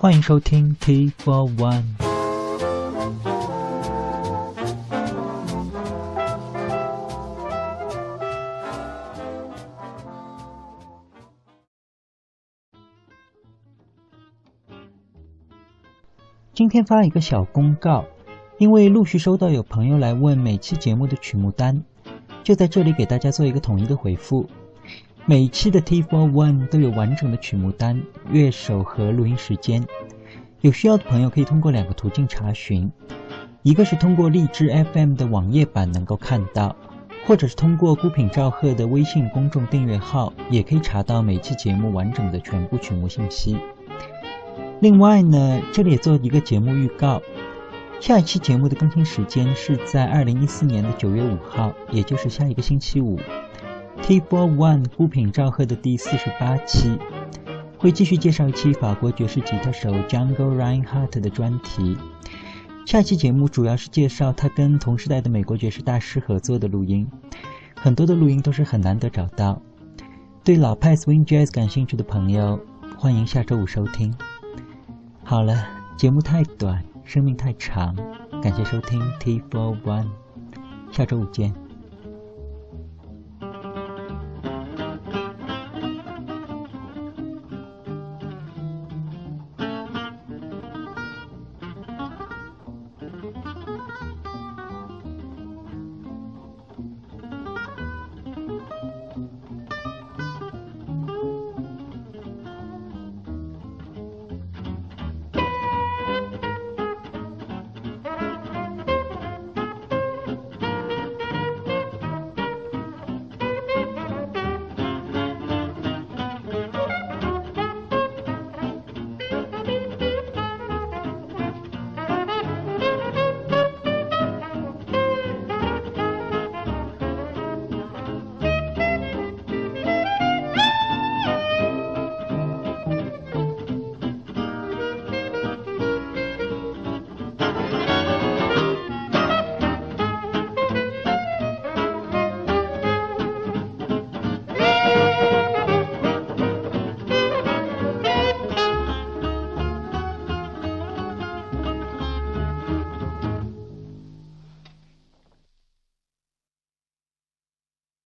欢迎收听 T for One。今天发一个小公告，因为陆续收到有朋友来问每期节目的曲目单，就在这里给大家做一个统一的回复。每期的 T for One 都有完整的曲目单、乐手和录音时间。有需要的朋友可以通过两个途径查询：一个是通过荔枝 FM 的网页版能够看到，或者是通过孤品赵贺的微信公众订阅号，也可以查到每期节目完整的全部曲目信息。另外呢，这里也做一个节目预告：下一期节目的更新时间是在二零一四年的九月五号，也就是下一个星期五。T for One 孤品赵贺的第四十八期，会继续介绍一期法国爵士吉他手 Jungle Reinhardt 的专题。下期节目主要是介绍他跟同时代的美国爵士大师合作的录音，很多的录音都是很难得找到。对老派 Swing Jazz 感兴趣的朋友，欢迎下周五收听。好了，节目太短，生命太长，感谢收听 T for One，下周五见。